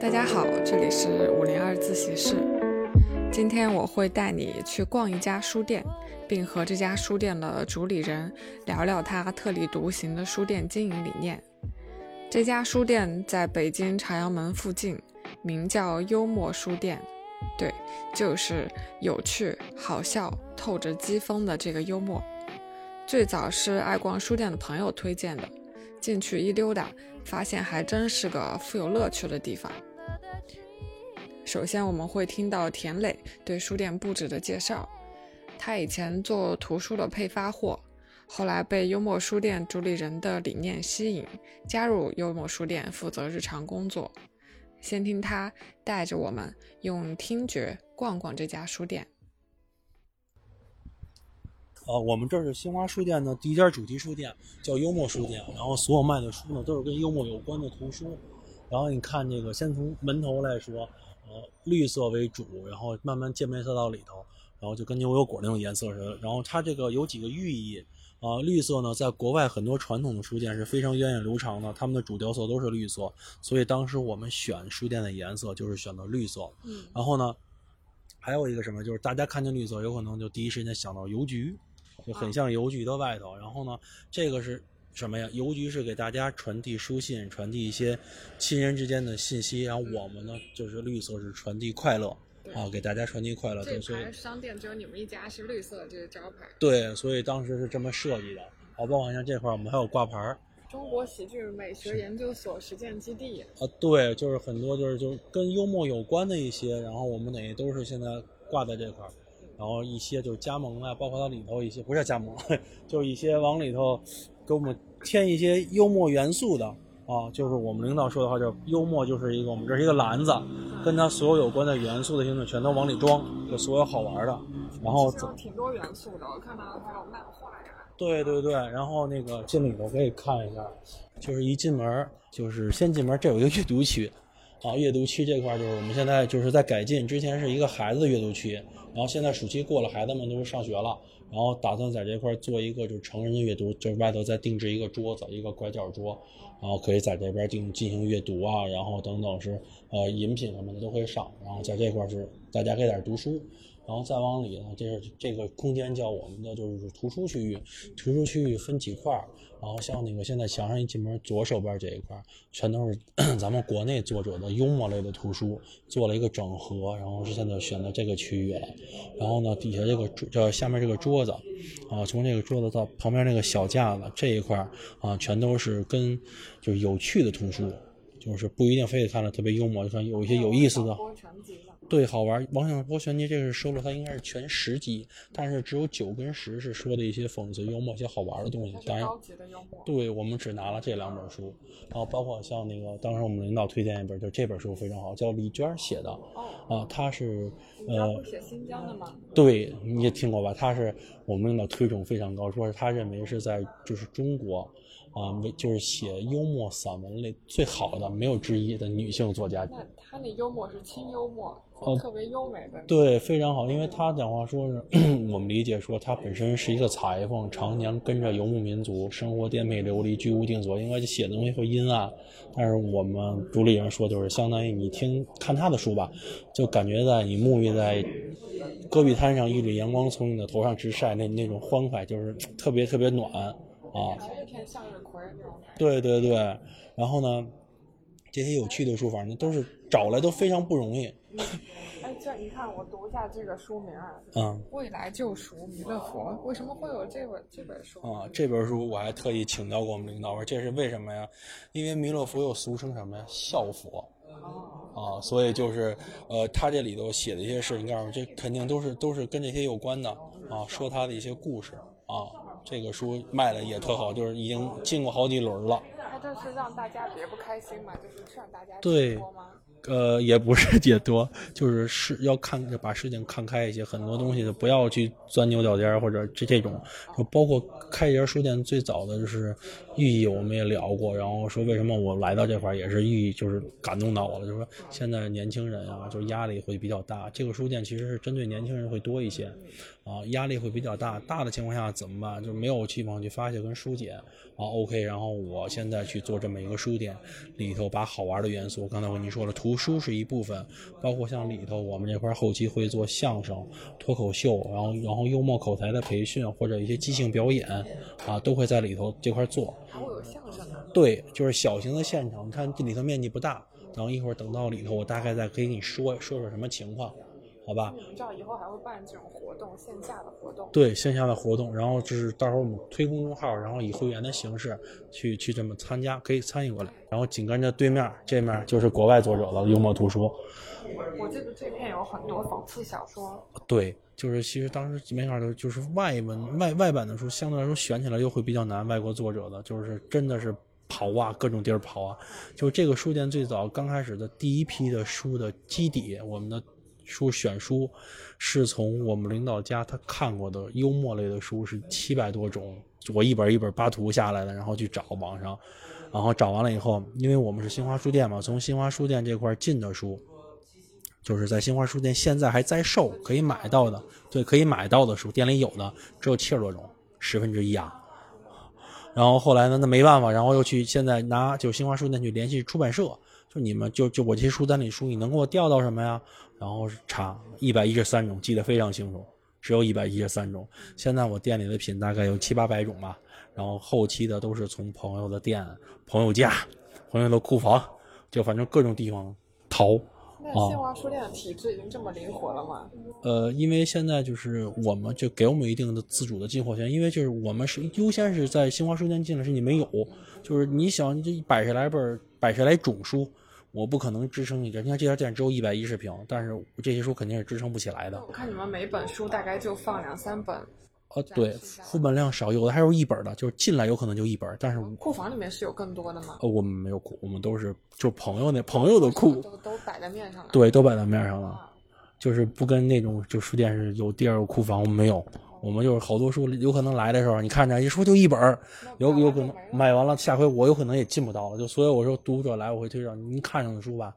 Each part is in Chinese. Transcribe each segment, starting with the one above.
大家好，这里是五零二自习室。今天我会带你去逛一家书店，并和这家书店的主理人聊聊他特立独行的书店经营理念。这家书店在北京朝阳门附近，名叫幽默书店。对，就是有趣、好笑、透着讥讽的这个幽默。最早是爱逛书店的朋友推荐的，进去一溜达，发现还真是个富有乐趣的地方。首先，我们会听到田磊对书店布置的介绍。他以前做图书的配发货，后来被幽默书店主理人的理念吸引，加入幽默书店负责日常工作。先听他带着我们用听觉逛逛这家书店。呃，我们这是新华书店的第一家主题书店，叫幽默书店。然后所有卖的书呢，都是跟幽默有关的图书。然后你看这个，先从门头来说。呃，绿色为主，然后慢慢渐变色到里头，然后就跟牛油果那种颜色似的。然后它这个有几个寓意啊，绿色呢，在国外很多传统的书店是非常源远流长的，他们的主调色都是绿色，所以当时我们选书店的颜色就是选的绿色。嗯。然后呢，还有一个什么，就是大家看见绿色，有可能就第一时间想到邮局，就很像邮局的外头。然后呢，这个是。什么呀？邮局是给大家传递书信，传递一些亲人之间的信息。然后我们呢，就是绿色是传递快乐啊，给大家传递快乐。这牌商店只有你们一家是绿色这个招牌。对，所以当时是这么设计的。好，包括像这块儿，我们还有挂牌儿。中国喜剧美学研究所实践基地。啊，对，就是很多就是就跟幽默有关的一些，然后我们哪都是现在挂在这块儿。然后一些就是加盟啊，包括它里头一些不是加盟，就是一些往里头。给我们添一些幽默元素的啊，就是我们领导说的话，叫幽默就是一个我们这是一个篮子，跟它所有有关的元素的形式全都往里装，就所有好玩的。然后挺多元素的，我看到还有漫画呀。对对对，然后那个进里头可以看一下，就是一进门就是先进门，这有一个阅读区啊，阅读区这块就是我们现在就是在改进，之前是一个孩子的阅读区，然后现在暑期过了，孩子们都是上学了。然后打算在这块做一个就是成人的阅读，就是外头再定制一个桌子，一个拐角桌，然后可以在这边进进行阅读啊，然后等等是呃饮品什么的都可以上，然后在这块是大家可以在这读书。然后再往里呢，这是这个空间叫我们的就是图书区域，图书区域分几块儿，然后像那个现在墙上一进门左手边这一块，全都是 咱们国内作者的幽默类的图书，做了一个整合，然后是现在选择这个区域了。然后呢，底下这个叫下面这个桌子，啊，从这个桌子到旁边那个小架子这一块啊，全都是跟就是有趣的图书，就是不一定非得看着特别幽默，就看有一些有意思的。对，好玩。王小波全集这个是收了，他应该是全十集，但是只有九跟十是说的一些讽刺幽默、一些好玩的东西。当然，对我们只拿了这两本书，然后包括像那个当时我们领导推荐一本，就这本书非常好，叫李娟写的。啊，他是呃，写新疆的吗？对，你也听过吧？他是我们领导推崇非常高，说是他认为是在就是中国啊，就是写幽默散文类最好的，没有之一的女性作家。那她那幽默是轻幽默。特别优美的，对，非常好。因为她讲话说是，我们理解说她本身是一个裁缝，常年跟着游牧民族生活颠沛流离，居无定所，应该写的东西会阴暗。但是我们主理人说，就是相当于你听看她的书吧，就感觉在你沐浴在戈壁滩上，一缕阳光从你的头上直晒，那那种欢快就是特别特别暖啊。对对对，然后呢，这些有趣的书法呢，都是找来都非常不容易。哎，这你看，我读一下这个书名啊。嗯。未来救赎弥勒佛，为什么会有这本这本书？啊，这本书我还特意请教过我们领导，说这是为什么呀？因为弥勒佛又俗称什么呀？笑佛。啊，所以就是，呃，他这里头写的一些事，你告诉我，这肯定都是都是跟这些有关的啊，说他的一些故事啊。这个书卖的也特好，就是已经进过好几轮了。他就是让大家别不开心嘛，就是劝大家对。呃，也不是 解脱，就是是要看把事情看开一些，很多东西就不要去钻牛角尖或者这这种，就包括开一家书店最早的就是寓意，我们也聊过，然后说为什么我来到这块也是寓意，就是感动到我了，就是说现在年轻人啊，就压力会比较大，这个书店其实是针对年轻人会多一些，啊，压力会比较大，大的情况下怎么办？就没有地方去发泄跟疏解，啊，OK，然后我现在去做这么一个书店，里头把好玩的元素，刚才我跟你说了图。图书是一部分，包括像里头我们这块后期会做相声、脱口秀，然后然后幽默口才的培训或者一些即兴表演啊，都会在里头这块做。还会有相声啊？对，就是小型的现场，你看这里头面积不大，然后一会儿等到里头，我大概再给你说说说什么情况，好吧？你们知道以后还会办这种活动，线下的活动？对线下的活动，然后就是到时候我们推公众号，然后以会员的形式去去这么参加，可以参与过来。然后紧跟着对面这面就是国外作者的幽默图书，我记得这片有很多讽刺小说，对，就是其实当时没法的，就是外文外外版的书相对来说选起来又会比较难，外国作者的，就是真的是跑啊，各种地儿跑啊。就是这个书店最早刚开始的第一批的书的基底，我们的书选书是从我们领导家他看过的幽默类的书是七百多种，我一本一本扒图下来的，然后去找网上，然后找完了以后，因为我们是新华书店嘛，从新华书店这块进的书。就是在新华书店现在还在售，可以买到的，对，可以买到的书，店里有的只有七十多种，十分之一啊。然后后来呢，那没办法，然后又去现在拿就新华书店去联系出版社，就你们就就我这些书单里书，你能给我调到什么呀？然后查一百一十三种，记得非常清楚，只有一百一十三种。现在我店里的品大概有七八百种吧，然后后期的都是从朋友的店、朋友家、朋友的库房，就反正各种地方淘。那新华书店的体制已经这么灵活了吗？呃，因为现在就是我们就给我们一定的自主的进货权，因为就是我们是优先是在新华书店进的是你没有，就是你想这百十来本、百十来种书，我不可能支撑你这。你看这家店只有一百一十平，但是这些书肯定是支撑不起来的。我看你们每本书大概就放两三本，呃，对，副本量少，有的还有一本的，就是进来有可能就一本，但是库房里面是有更多的吗？呃我们没有库，我们都是就朋友那朋友的库，都都摆在面上了。对，都摆在面上了，就是不跟那种就书店是有第二个库房，我们没有。我们就是好多书，有可能来的时候，你看着一书就一本儿，有有可能买完了，下回我有可能也进不到了。就所以我说，读者来我会推荐您看上的书吧，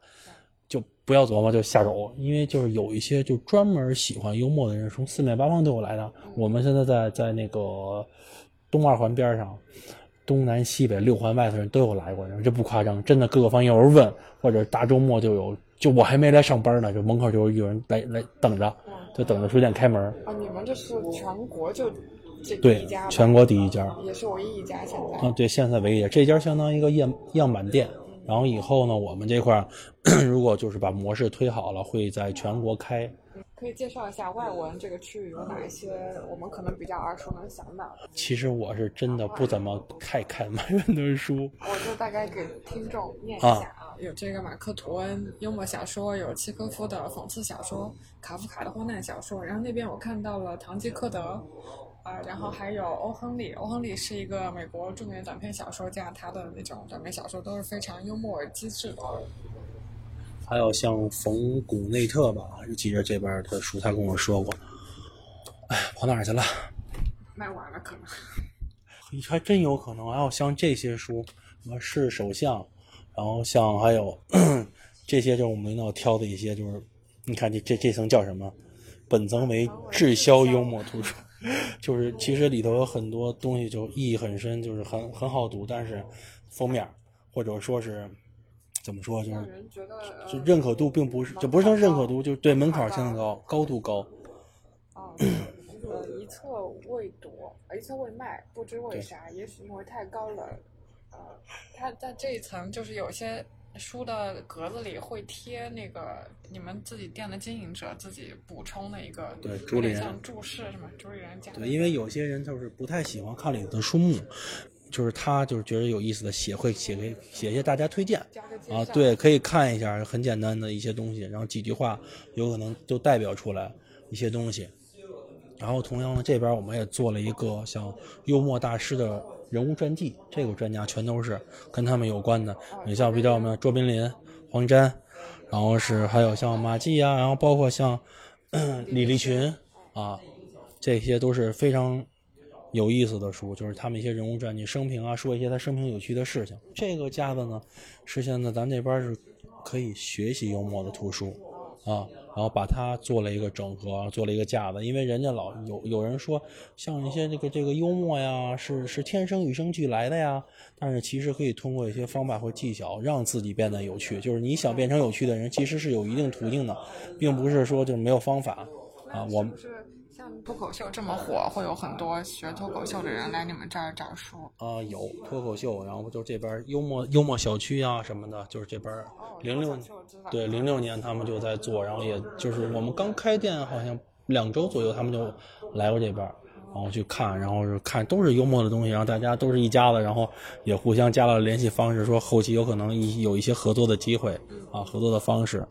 就不要琢磨，就下手，因为就是有一些就专门喜欢幽默的人，从四面八方都有来的。我们现在在在那个东二环边上，东南西北六环外的人都有来过，这不夸张，真的各个方有人问，或者大周末就有，就我还没来上班呢，就门口就有人来来等着，就等着书店开门。啊，你们这是全国就这第对一家，全国第一家。也是唯一一家现在。啊，对，现在唯一一家这家相当于一个样样板店。然后以后呢，我们这块儿 如果就是把模式推好了，会在全国开。可以介绍一下外文这个区域有哪一些我们可能比较耳熟能详的？其实我是真的不怎么太看满人的书。我就大概给听众念一下啊，有这个马克吐温幽默小说，有契诃夫的讽刺小说，卡夫卡的荒诞小说，然后那边我看到了堂吉诃德，啊、然后还有欧亨利，欧亨利是一个美国著名的短篇小说家，他的那种短篇小说都是非常幽默而机智的。还有像冯古内特吧，就记着这边的书他跟我说过。哎，跑哪儿去了？卖完了可能。还真有可能。还有像这些书，什么是首相，然后像还有这些，就是我们领导挑的一些，就是你看这这这层叫什么？本层为滞销幽默图书，就是其实里头有很多东西就意义很深，就是很很好读，但是封面或者说是怎么说，就是认可度并不是，就不是说认可度，就对门槛相当高，高度高。啊，呃，一册未读，一册未卖，不知为啥，也许因为太高了。呃，它在这一层就是有些书的格子里会贴那个你们自己店的经营者自己补充的一个，对有主理人注释是吗？主理人加的对，因为有些人就是不太喜欢看里头的书目，就是他就是觉得有意思的写会写给写一些大家推荐啊，对，可以看一下很简单的一些东西，然后几句话有可能就代表出来一些东西。然后同样的这边我们也做了一个像幽默大师的人物传记，这个专家全都是跟他们有关的，你像比较我们卓别林、黄沾，然后是还有像马季啊，然后包括像 李立群啊，这些都是非常有意思的书，就是他们一些人物传记、生平啊，说一些他生平有趣的事情。这个架子呢，是现在咱这边是可以学习幽默的图书，啊，然后把它做了一个整合，做了一个架子。因为人家老有有人说，像一些这个这个幽默呀，是是天生与生俱来的呀。但是其实可以通过一些方法或技巧，让自己变得有趣。就是你想变成有趣的人，其实是有一定途径的，并不是说就没有方法啊。我们。脱口秀这么火，会有很多学脱口秀的人来你们这儿找书啊？有脱口秀，然后就这边幽默幽默小区啊什么的，就是这边零六对零六年他们就在做，然后也就是我们刚开店好像两周左右，他们就来过这边，然后去看，然后是看都是幽默的东西，然后大家都是一家子，然后也互相加了联系方式，说后期有可能一有一些合作的机会啊，合作的方式。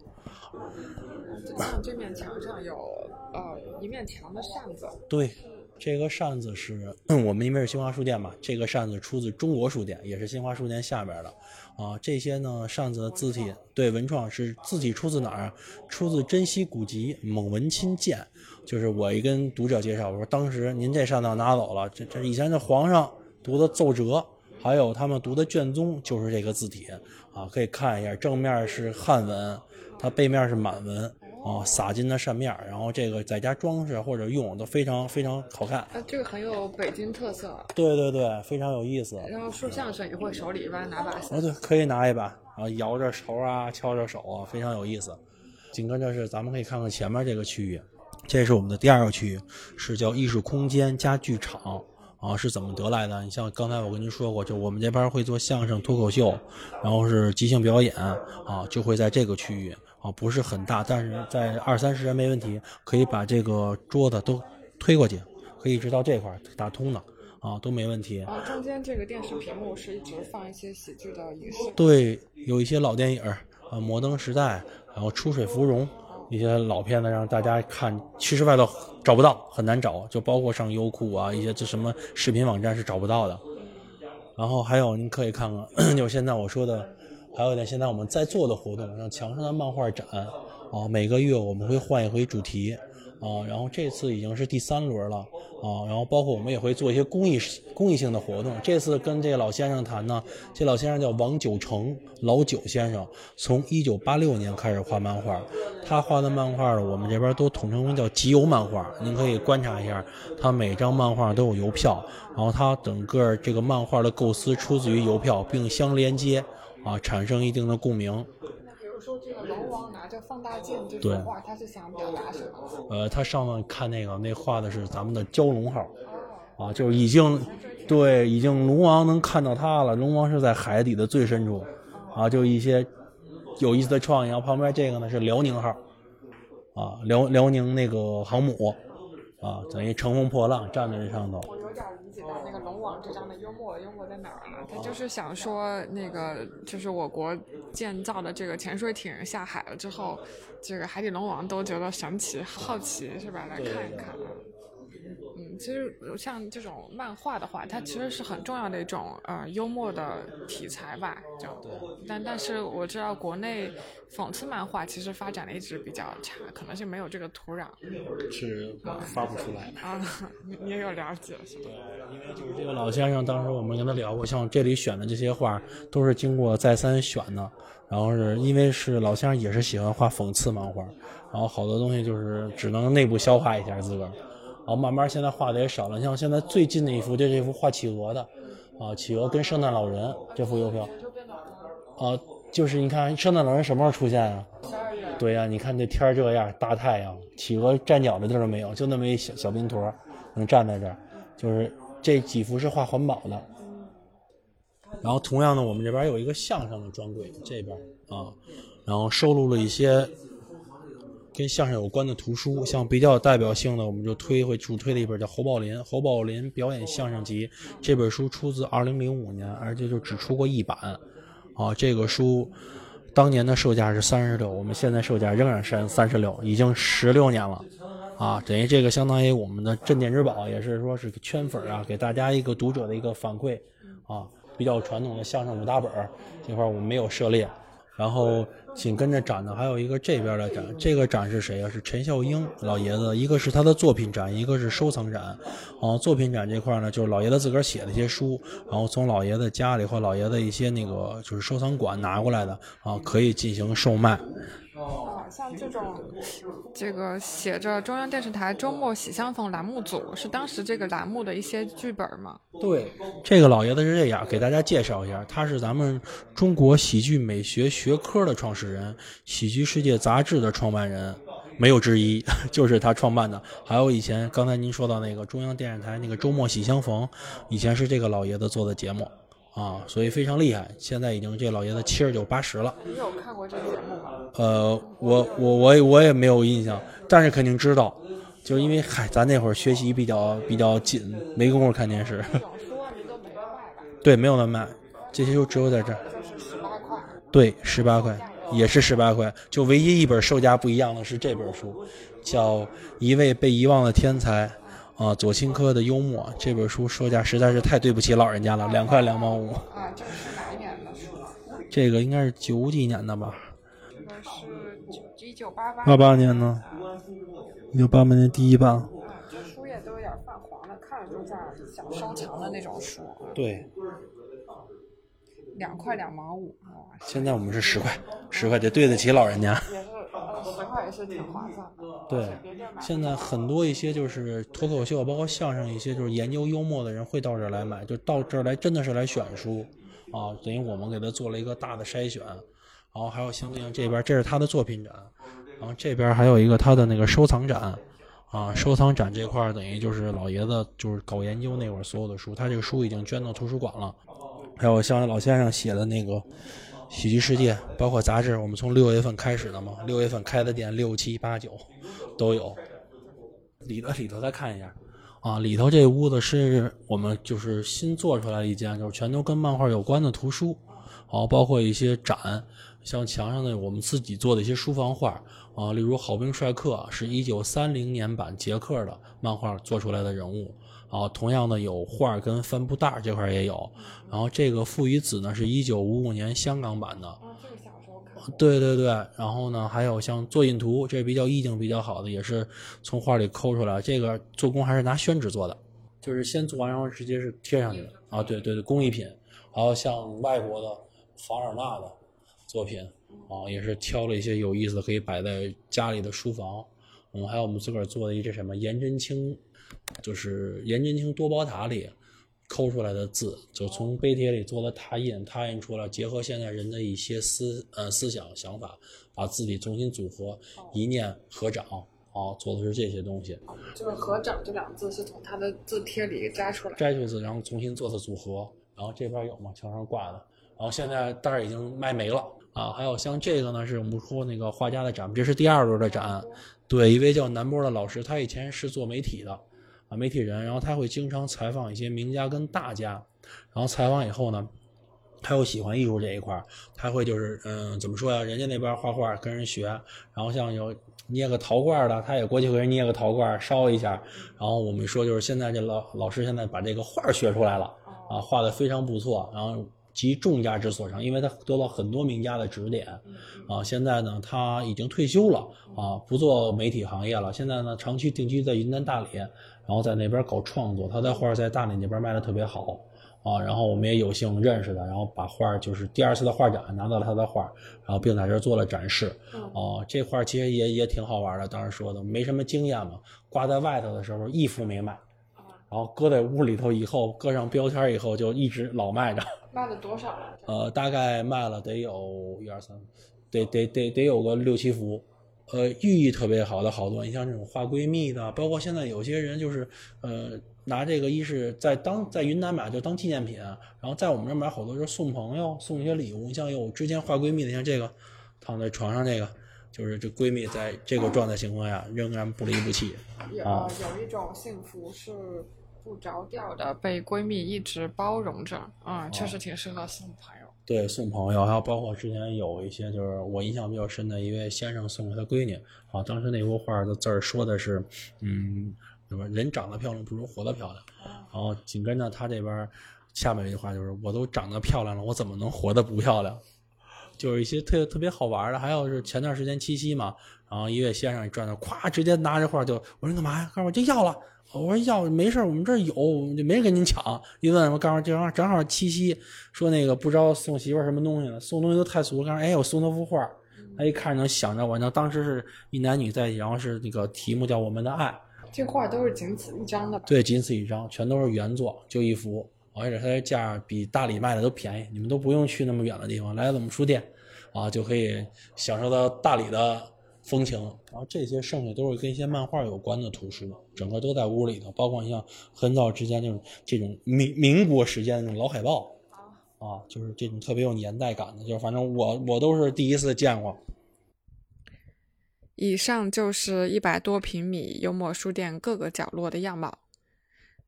像这面墙上有。呃，一面墙的扇子。对，这个扇子是我们因为是新华书店嘛，这个扇子出自中国书店，也是新华书店下边的。啊，这些呢扇子的字体，对文创是字体出自哪儿？出自《珍稀古籍·蒙文钦鉴》。就是我一跟读者介绍，我说当时您这扇子拿走了，这这以前的皇上读的奏折，还有他们读的卷宗，就是这个字体啊，可以看一下，正面是汉文，它背面是满文。哦，洒金的扇面然后这个在家装饰或者用都非常非常好看。啊，这个很有北京特色。对对对，非常有意思。然后说相声也会手里一般拿把伞。哦，对，可以拿一把，然后摇着勺啊，敲着手啊，非常有意思。紧跟着是咱们可以看看前面这个区域，这是我们的第二个区域，是叫艺术空间加剧场啊，是怎么得来的？你像刚才我跟您说过，就我们这边会做相声、脱口秀，然后是即兴表演啊，就会在这个区域。啊，不是很大，但是在二三十人没问题，可以把这个桌子都推过去，可以直到这块打通的，啊，都没问题。啊，中间这个电视屏幕是一直放一些喜剧的影视。对，有一些老电影，啊，摩登时代，然后出水芙蓉，一些老片子让大家看，其实外头找不到，很难找，就包括上优酷啊，一些这什么视频网站是找不到的。然后还有您可以看看，就现在我说的。还有一点，现在我们在做的活动，像墙上的漫画展啊，每个月我们会换一回主题啊，然后这次已经是第三轮了啊，然后包括我们也会做一些公益公益性的活动。这次跟这个老先生谈呢，这老先生叫王九成，老九先生，从一九八六年开始画漫画，他画的漫画，我们这边都统称为叫集邮漫画。您可以观察一下，他每张漫画都有邮票，然后他整个这个漫画的构思出自于邮票，并相连接。啊，产生一定的共鸣。那比如说这个龙王拿着放大镜这幅画，他是想表达什么？呃，他上面看那个，那画的是咱们的蛟龙号，啊，就是已经，对，已经龙王能看到它了。龙王是在海底的最深处，啊，就一些有意思的创意。然后旁边这个呢是辽宁号，啊，辽辽宁那个航母，啊，等于乘风破浪站在这上头。那个龙王这张的幽默，幽默在哪儿呢？他就是想说，那个就是我国建造的这个潜水艇下海了之后，这个海底龙王都觉得神奇、好奇，是吧？来看一看。嗯，其实像这种漫画的话，它其实是很重要的一种呃幽默的题材吧，就。但但是我知道国内讽刺漫画其实发展的一直比较差，可能是没有这个土壤。是发不出来。啊，你也有了解是吧？对，因为就是这个老先生，当时我们跟他聊过，像这里选的这些画都是经过再三选的，然后是因为是老先生也是喜欢画讽刺漫画，然后好多东西就是只能内部消化一下自个儿。然后慢慢现在画的也少了，像现在最近的一幅就是这幅画企鹅的，啊，企鹅跟圣诞老人这幅邮票，啊，就是你看圣诞老人什么时候出现啊？对呀，你看这天这样，大太阳，企鹅站脚的地儿都没有，就那么一小小冰坨能站在这儿，就是这几幅是画环保的。然后同样的，我们这边有一个相声的专柜，这边啊，然后收录了一些。跟相声有关的图书，像比较有代表性的，我们就推会主推的一本叫《侯宝林侯宝林表演相声集》。这本书出自二零零五年，而且就只出过一版。啊，这个书当年的售价是三十六，我们现在售价仍然是三十六，已经十六年了。啊，等于这个相当于我们的镇店之宝，也是说是圈粉啊，给大家一个读者的一个反馈。啊，比较传统的相声五大本这块我们没有涉猎。然后紧跟着展的，还有一个这边的展，这个展是谁呀？是陈孝英老爷子，一个是他的作品展，一个是收藏展。啊，作品展这块呢，就是老爷子自个儿写的一些书，然后从老爷子家里或老爷子一些那个就是收藏馆拿过来的啊，可以进行售卖。啊，像这种，这个写着中央电视台周末喜相逢栏目组是当时这个栏目的一些剧本吗？对，这个老爷子是这样，给大家介绍一下，他是咱们中国喜剧美学学科的创始人，喜剧世界杂志的创办人，没有之一，就是他创办的。还有以前刚才您说到那个中央电视台那个周末喜相逢，以前是这个老爷子做的节目。啊，所以非常厉害。现在已经这老爷子七十九八十了。你有看过这个节目吗？呃，我我我我也没有印象，但是肯定知道，就是因为嗨，咱那会儿学习比较比较紧，没工夫看电视。对，没有得卖，这些就只有在这儿。十八块。对，十八块，也是十八块。就唯一一本售价不一样的是这本书，叫《一位被遗忘的天才》。啊，左青科的幽默这本书售价实在是太对不起老人家了，两块两毛五。啊，这是哪一年的书？这个应该是九几年的吧？这个是九一九八八。八八年呢？一九八八年第一版。啊，这书页都有点泛黄了，看着就像想收藏的那种书。对。两块两毛五。现在我们是十块，十块得对得起老人家。也是，十块也是挺划算的。对，现在很多一些就是脱口秀，包括相声一些就是研究幽默的人会到这儿来买，就到这儿来真的是来选书啊，等于我们给他做了一个大的筛选。然后还有相对应这边，这是他的作品展，然后这边还有一个他的那个收藏展啊，收藏展这块等于就是老爷子就是搞研究那会儿所有的书，他这个书已经捐到图书馆了。还有像老先生写的那个。喜剧世界包括杂志，我们从六月份开始的嘛，六月份开的店，六七八九都有。里头里头再看一下，啊，里头这屋子是我们就是新做出来的一间，就是全都跟漫画有关的图书，好，包括一些展，像墙上的我们自己做的一些书房画，啊，例如好兵帅克是一九三零年版捷克的漫画做出来的人物。啊，同样的有画跟帆布袋这块也有，然后这个《父与子》呢是一九五五年香港版的。对对对，然后呢还有像作印图，这比较意境比较好的，也是从画里抠出来。这个做工还是拿宣纸做的，就是先做完然后直接是贴上去的。啊，对对对，工艺品。然后像外国的凡尔纳的作品，啊，也是挑了一些有意思的，可以摆在家里的书房。嗯，还有我们自个儿做的一这什么颜真卿。就是颜真卿多宝塔里抠出来的字，就从碑帖里做的拓印，拓印出来，结合现在人的一些思呃思想想法，把字体重新组合，一念合掌哦，做的是这些东西。就是“合掌”这两个字是从他的字帖里摘出来，摘出字，然后重新做的组合。然后这边有吗？墙上挂的。然后现在袋儿已经卖没了啊。还有像这个呢，是我们说那个画家的展，这是第二轮的展。对，一位叫南波的老师，他以前是做媒体的。媒体人，然后他会经常采访一些名家跟大家，然后采访以后呢，他又喜欢艺术这一块他会就是嗯，怎么说呀？人家那边画画跟人学，然后像有捏个陶罐的，他也过去给人捏个陶罐烧一下。然后我们说就是现在这老老师现在把这个画学出来了啊，画的非常不错，然后集众家之所长，因为他得到很多名家的指点啊。现在呢，他已经退休了啊，不做媒体行业了，现在呢，长期定居在云南大理。然后在那边搞创作，他的画在大理那边卖的特别好啊。然后我们也有幸认识他，然后把画就是第二次的画展拿到了他的画，然后并在这做了展示。哦，这画其实也也挺好玩的。当时说的没什么经验嘛，挂在外头的时候一幅没卖，然后搁在屋里头以后搁上标签以后就一直老卖着。卖了多少了？呃，大概卖了得有一二三，得得得得有个六七幅。呃，寓意特别好的好多，你像这种画闺蜜的，包括现在有些人就是，呃，拿这个一是在当在云南买就当纪念品，然后在我们这买好多是送朋友送一些礼物。你像有之前画闺蜜的，像这个躺在床上这个，就是这闺蜜在这个状态情况下仍然不离不弃。有有一种幸福是不着调的，被闺蜜一直包容着，嗯，确实挺适合送朋友。对，送朋友，还有包括之前有一些，就是我印象比较深的一位先生送给他闺女，啊，当时那幅画的字儿说的是，嗯，什么人长得漂亮不如活得漂亮，然后紧跟着他这边下面一句话就是，我都长得漂亮了，我怎么能活得不漂亮？就是一些特特别好玩的，还有是前段时间七夕嘛，然后一位先生转那，咵直接拿着画就我说干嘛呀？告诉我就要了。我说要没事我们这儿有，就没人跟您抢。一问我，告诉正好正好七夕，说那个不知道送媳妇什么东西呢，送东西都太俗了。告诉哎，我送他幅画，他一看能想着我，那当时是一男女在一起，然后是那个题目叫《我们的爱》。这画都是仅此一张的。对，仅此一张，全都是原作，就一幅，而且它的价比大理卖的都便宜，你们都不用去那么远的地方，来我们书店，啊，就可以享受到大理的。风情，然后这些剩下都是跟一些漫画有关的图书，整个都在屋里头，包括像很早之前那种这种民民国时间那种老海报，啊，就是这种特别有年代感的，就是反正我我都是第一次见过。以上就是一百多平米幽默书店各个角落的样貌。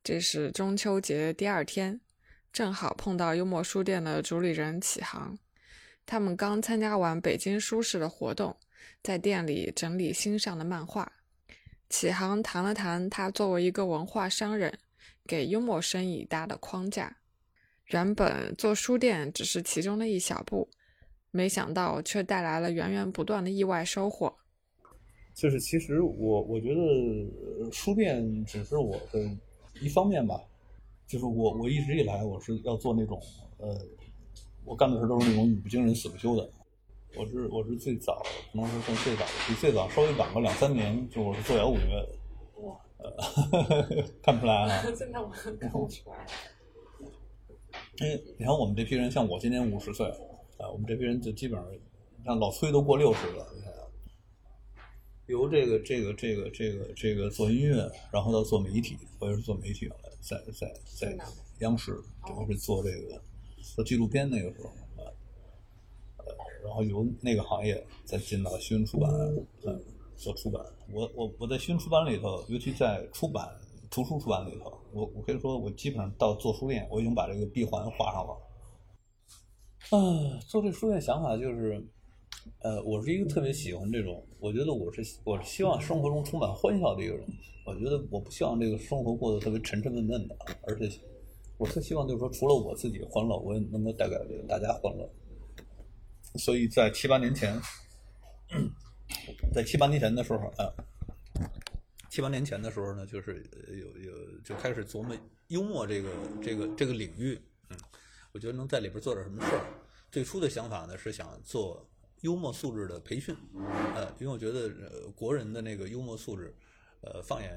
这是中秋节第二天，正好碰到幽默书店的主理人启航，他们刚参加完北京书市的活动。在店里整理新上的漫画，启航谈了谈他作为一个文化商人给幽默生意搭的框架。原本做书店只是其中的一小步，没想到却带来了源源不断的意外收获。就是其实我我觉得书店只是我的一方面吧，就是我我一直以来我是要做那种呃，我干的事都是那种语不惊人死不休的。我是我是最早，可能是算最早的，比最早稍微晚个两三年，就我是做摇滚乐的。哇，呃，看不出来啊？真的，我看不出来。因为你看我们这批人，像我今年五十岁，啊，我们这批人就基本上，像老崔都过六十了，由这个这个这个这个这个做音乐，然后到做媒体，或者是做媒体来，在在在央视，主要是做这个做纪录片那个时候。呃然后由那个行业再进到新闻出版，嗯，做出版。我我我在新闻出版里头，尤其在出版图书出版里头，我我可以说，我基本上到做书店，我已经把这个闭环画上了。啊，做这书店想法就是，呃，我是一个特别喜欢这种，我觉得我是我是希望生活中充满欢笑的一个人。我觉得我不希望这个生活过得特别沉沉闷闷的，而且我特希望就是说，除了我自己欢乐，我也能够带给这个大家欢乐。所以在七八年前，在七八年前的时候啊，七八年前的时候呢，就是有有就开始琢磨幽默这个这个这个领域，嗯，我觉得能在里边做点什么事儿。最初的想法呢是想做幽默素质的培训，呃，因为我觉得呃国人的那个幽默素质，呃，放眼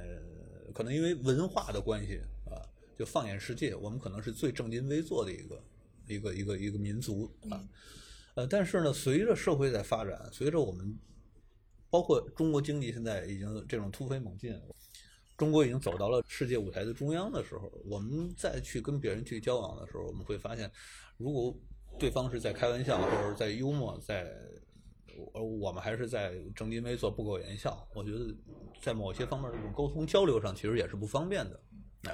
可能因为文化的关系啊，就放眼世界，我们可能是最正襟危坐的一个一个一个一个民族啊。呃，但是呢，随着社会在发展，随着我们，包括中国经济现在已经这种突飞猛进，中国已经走到了世界舞台的中央的时候，我们再去跟别人去交往的时候，我们会发现，如果对方是在开玩笑，或者在幽默，在，而我们还是在正襟危坐、不苟言笑，我觉得在某些方面这种沟通交流上，其实也是不方便的。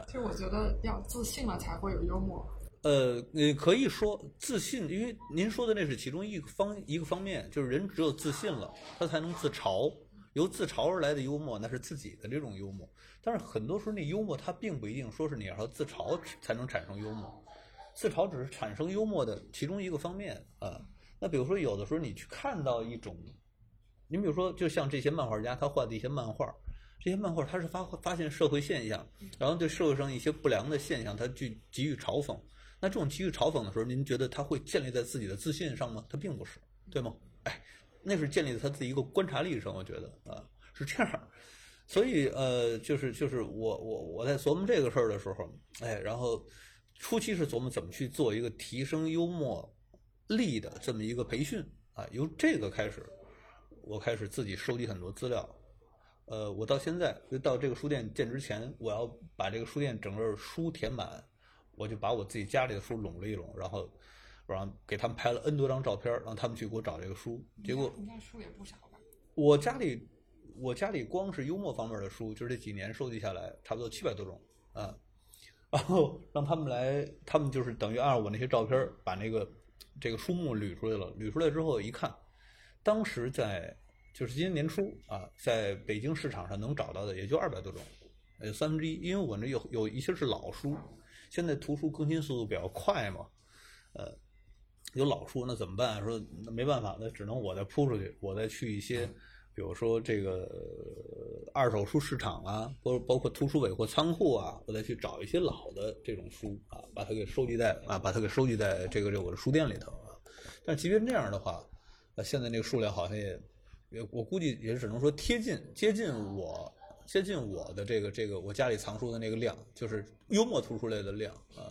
其实我觉得要自信了才会有幽默。呃，你可以说自信，因为您说的那是其中一个方一个方面，就是人只有自信了，他才能自嘲，由自嘲而来的幽默，那是自己的这种幽默。但是很多时候，那幽默它并不一定说是你要自嘲才能产生幽默，自嘲只是产生幽默的其中一个方面啊。那比如说，有的时候你去看到一种，你比如说，就像这些漫画家他画的一些漫画，这些漫画他是发发现社会现象，然后对社会上一些不良的现象，他去给予嘲讽。那这种给予嘲讽的时候，您觉得他会建立在自己的自信上吗？他并不是，对吗？哎，那是建立在他自己一个观察力上。我觉得啊，是这样。所以呃，就是就是我我我在琢磨这个事儿的时候，哎，然后初期是琢磨怎么去做一个提升幽默力的这么一个培训啊。由这个开始，我开始自己收集很多资料。呃，我到现在就到这个书店建之前，我要把这个书店整个书填满。我就把我自己家里的书拢了一拢，然后，然后给他们拍了 N 多张照片，让他们去给我找这个书。结果，你家书也不少吧？我家里，我家里光是幽默方面的书，就是这几年收集下来，差不多七百多种啊。然后让他们来，他们就是等于按我那些照片，把那个这个书目捋出来了。捋出来之后一看，当时在就是今年年初啊，在北京市场上能找到的也就二百多种，呃，三分之一。因为我那有有一些是老书。现在图书更新速度比较快嘛，呃，有老书，那怎么办？说没办法，那只能我再铺出去，我再去一些，比如说这个二手书市场啊，包包括图书尾货仓库啊，我再去找一些老的这种书啊，把它给收集在啊，把它给收集在这个这个我的书店里头啊。但即便这样的话，那，现在那个数量好像也也，我估计也只能说贴近接近我接近我的这个这个我家里藏书的那个量，就是幽默图书类的量啊。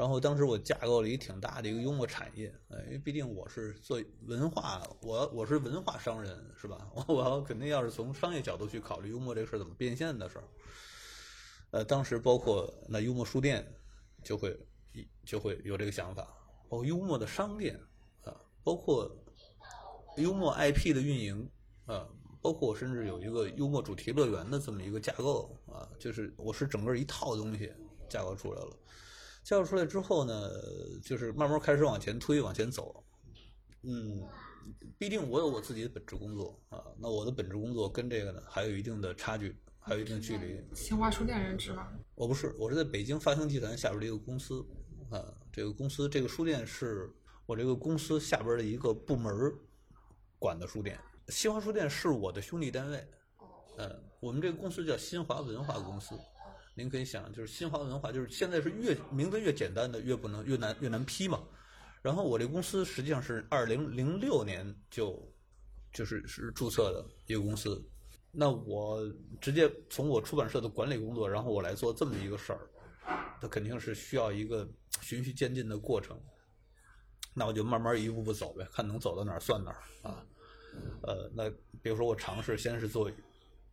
然后当时我架构了一挺大的一个幽默产业，呃，因为毕竟我是做文化，我我是文化商人，是吧？我 我要肯定要是从商业角度去考虑幽默这个事怎么变现的时候，呃，当时包括那幽默书店就会就会有这个想法，包括幽默的商店啊，包括幽默 IP 的运营啊，包括甚至有一个幽默主题乐园的这么一个架构啊，就是我是整个一套东西架构出来了。架构出来之后呢，就是慢慢开始往前推、往前走。嗯，毕竟我有我自己的本职工作啊，那我的本职工作跟这个呢还有一定的差距，还有一定距离。新华书店任职吗？我不是，我是在北京发行集团下边的一个公司啊。这个公司，这个书店是我这个公司下边的一个部门管的书店。新华书店是我的兄弟单位。嗯，我们这个公司叫新华文化公司。您可以想，就是新华文化，就是现在是越名字越简单的越不能越难越难批嘛。然后我这公司实际上是二零零六年就就是是注册的一个公司。那我直接从我出版社的管理工作，然后我来做这么一个事儿，它肯定是需要一个循序渐进的过程。那我就慢慢一步步走呗，看能走到哪儿算哪儿啊。呃，那比如说我尝试先是做。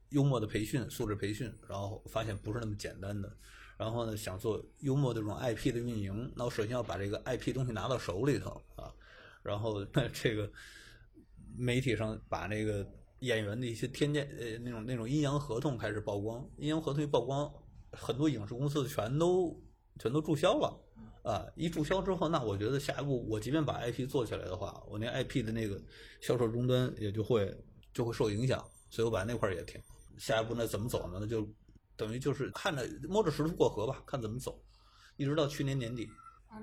幽默的培训、素质培训，然后发现不是那么简单的。然后呢，想做幽默这种 IP 的运营，那我首先要把这个 IP 东西拿到手里头啊。然后 这个媒体上把那个演员的一些天价呃那种那种阴阳合同开始曝光，阴阳合同一曝光，很多影视公司全都全都注销了啊。一注销之后，那我觉得下一步我即便把 IP 做起来的话，我那 IP 的那个销售终端也就会就会受影响，所以我把那块儿也停。下一步那怎么走呢？那就等于就是看着摸着石头过河吧，看怎么走。一直到去年年底，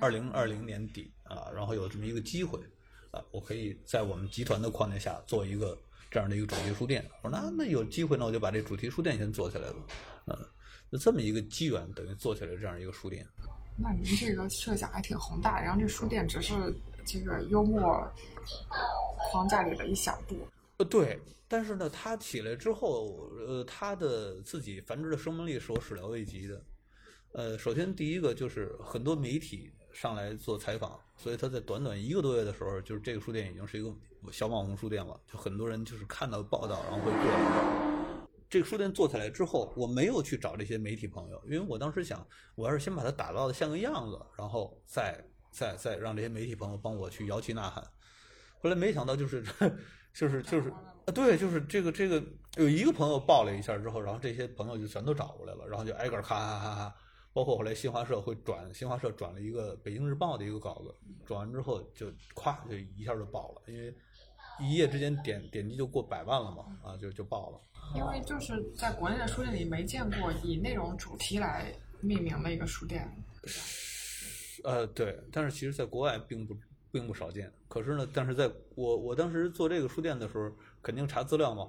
二零二零年底啊，然后有这么一个机会啊，我可以在我们集团的框架下做一个这样的一个主题书店。我说那那有机会，那我就把这主题书店先做起来了。嗯，那这么一个机缘，等于做起来这样一个书店。那您这个设想还挺宏大，然后这书店只是这个幽默框架里的一小步。呃，对，但是呢，它起来之后，呃，它的自己繁殖的生命力是我始料未及的。呃，首先第一个就是很多媒体上来做采访，所以他在短短一个多月的时候，就是这个书店已经是一个小网红书店了，就很多人就是看到报道然后会过来。这个书店做起来之后，我没有去找这些媒体朋友，因为我当时想，我要是先把它打造的像个样子，然后再再再让这些媒体朋友帮我去摇旗呐喊。后来没想到就是。就是就是啊，对，就是这个这个有一个朋友报了一下之后，然后这些朋友就全都找过来了，然后就挨个咔咔咔咔，包括后来新华社会转，新华社转了一个北京日报的一个稿子，转完之后就咵就一下就爆了，因为一夜之间点点击就过百万了嘛，啊，就就爆了。因为就是在国内的书店里没见过以内容主题来命名的一个书店。呃，对，但是其实在国外并不。并不少见，可是呢，但是在我我当时做这个书店的时候，肯定查资料嘛，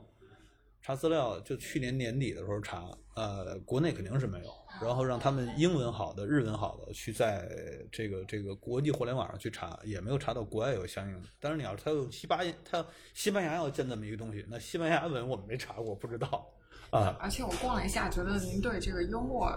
查资料就去年年底的时候查，呃，国内肯定是没有，然后让他们英文好的、日文好的去在这个这个国际互联网上去查，也没有查到国外有相应的。但是你要他用西班牙，他西班牙要建这么一个东西，那西班牙文我们没查过，不知道啊。而且我逛了一下，觉得您对这个幽默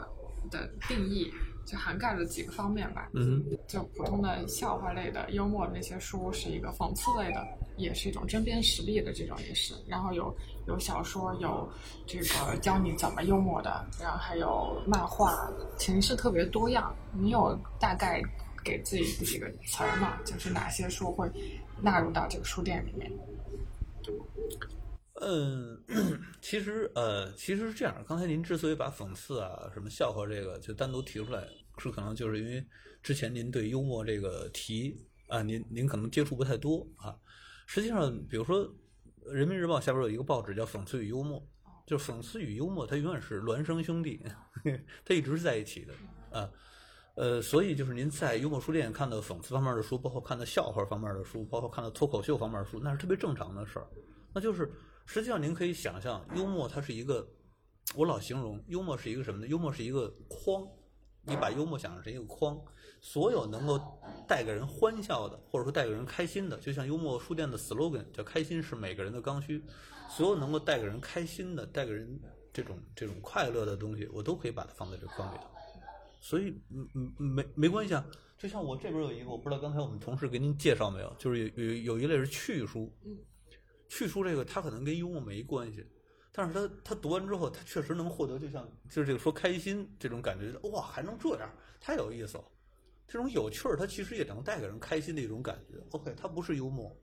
的定义。就涵盖了几个方面吧，嗯，就普通的笑话类的、幽默的那些书是一个，讽刺类的也是一种，针砭时弊的这种也是。然后有有小说，有这个教你怎么幽默的，然后还有漫画，形式特别多样。你有大概给自己几个词儿吗？就是哪些书会纳入到这个书店里面？嗯，其实呃，其实是这样。刚才您之所以把讽刺啊、什么笑话这个就单独提出来，是可能就是因为之前您对幽默这个题啊，您您可能接触不太多啊。实际上，比如说《人民日报》下边有一个报纸叫《讽刺与幽默》，就是讽刺与幽默，它永远是孪生兄弟，它一直是在一起的啊。呃，所以就是您在幽默书店看到讽刺方面的书，包括看到笑话方面的书，包括看到脱口秀方面的书，那是特别正常的事儿。那就是实际上您可以想象，幽默它是一个，我老形容幽默是一个什么呢？幽默是一个框，你把幽默想象成一个框，所有能够带给人欢笑的，或者说带给人开心的，就像幽默书店的 slogan 叫“开心是每个人的刚需”，所有能够带给人开心的、带给人这种这种快乐的东西，我都可以把它放在这框里头。所以，嗯嗯，没没关系啊。就像我这边有一个，我不知道刚才我们同事给您介绍没有，就是有有有一类是趣书。嗯。趣书这个，他可能跟幽默没关系，但是他他读完之后，他确实能获得，就像就是这个说开心这种感觉，哇，还能这样，太有意思了。这种有趣儿，它其实也能带给人开心的一种感觉。OK，它不是幽默。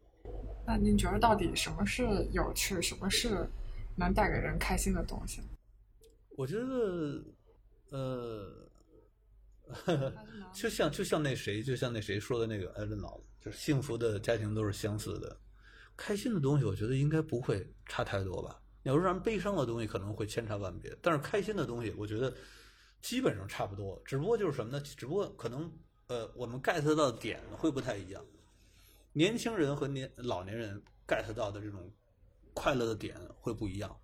那您觉得到底什么是有趣，什么是能带给人开心的东西？我觉得，呃。就像就像那谁，就像那谁说的那个艾伦老，就是幸福的家庭都是相似的，开心的东西，我觉得应该不会差太多吧。你要是让悲伤的东西可能会千差万别，但是开心的东西，我觉得基本上差不多。只不过就是什么呢？只不过可能呃，我们 get 到的点会不太一样。年轻人和年老年人 get 到的这种快乐的点会不一样。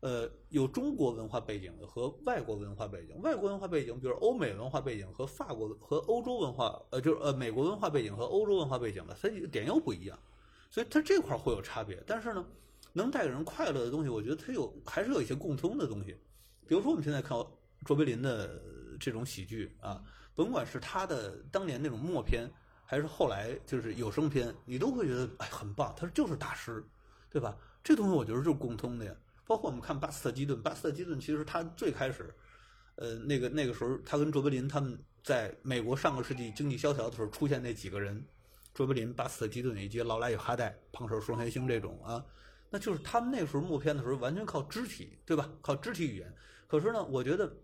呃，有中国文化背景的和外国文化背景，外国文化背景，比如欧美文化背景和法国和欧洲文化，呃，就是呃美国文化背景和欧洲文化背景的，它点又不一样，所以它这块会有差别。但是呢，能带给人快乐的东西，我觉得它有还是有一些共通的东西。比如说我们现在看卓别林的这种喜剧啊，甭管是他的当年那种默片，还是后来就是有声片，你都会觉得哎很棒，他就是大师，对吧？这东西我觉得就是共通的呀。包括我们看巴斯特基顿，巴斯特基顿其实他最开始，呃，那个那个时候，他跟卓别林他们在美国上个世纪经济萧条的时候出现那几个人，卓别林、巴斯特基顿以及劳莱与哈代、胖手双贤星这种啊，那就是他们那时候默片的时候完全靠肢体，对吧？靠肢体语言。可是呢，我觉得